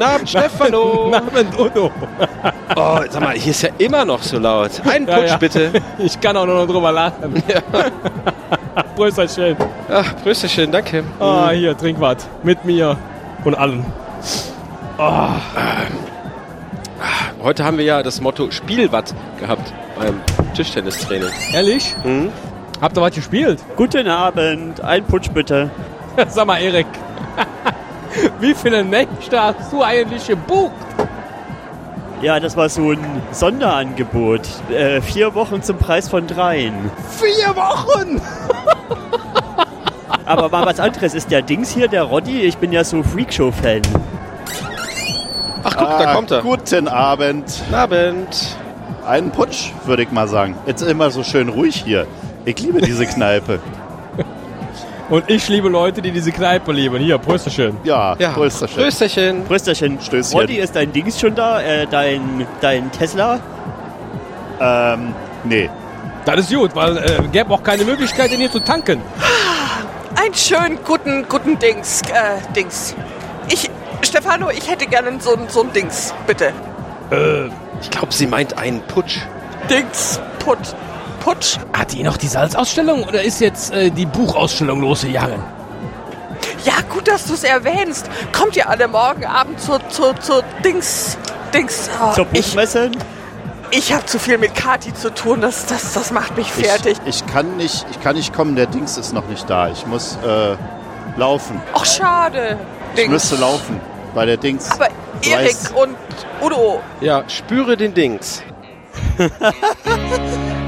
Guten Abend, Stefano. Guten Abend, Udo. Oh, sag mal, hier ist ja immer noch so laut. Einen Putsch ja, ja. bitte. Ich kann auch nur noch drüber lachen. Ja. Prösterchen. Ach, Prösterchen, danke. Ah, hier, trink was. Mit mir und allen. Heute haben wir ja das Motto Spielwatt gehabt beim Tischtennistraining. Ehrlich? Mhm. Habt ihr was gespielt? Guten Abend, ein Putsch bitte. Sag mal, Erik. Wie viele Nächte hast du eigentlich gebucht? Ja, das war so ein Sonderangebot. Äh, vier Wochen zum Preis von dreien. Vier Wochen! Aber mal was anderes. Ist der Dings hier, der Roddy? Ich bin ja so Freakshow-Fan. Ach, guck, da Ah, kommt er. Guten Abend. Guten Abend. Einen Putsch, würde ich mal sagen. Jetzt immer so schön ruhig hier. Ich liebe diese Kneipe. Und ich liebe Leute, die diese Kneipe lieben. Hier, Prösterchen. Ja, Ja, Prösterchen. Prösterchen. Prösterchen. Stößchen. Roddy, ist dein Dings schon da? Äh, dein, dein Tesla? Ähm, nee. Das ist gut, weil äh, gäbe auch keine Möglichkeit, den hier zu tanken. Einen schönen guten, guten Dings, äh, Dings. Ich, Stefano, ich hätte gerne so ein so ein Dings, bitte. Ich glaube, sie meint einen Putsch. Dings, Put, Putsch. Hat die noch die Salzausstellung oder ist jetzt äh, die Buchausstellung losgegangen? Ja, gut, dass du es erwähnst. Kommt ihr alle morgen Abend zur, zur, zur Dings, Dings. Oh, Zur ich Buchmesse? ich habe zu viel mit Kati zu tun, das, das, das macht mich fertig. Ich, ich, kann nicht, ich kann nicht kommen, der Dings ist noch nicht da. Ich muss äh, laufen. Ach, schade. Ich Dings. müsste laufen, weil der Dings. Aber Erik und Udo, Ja, spüre den Dings.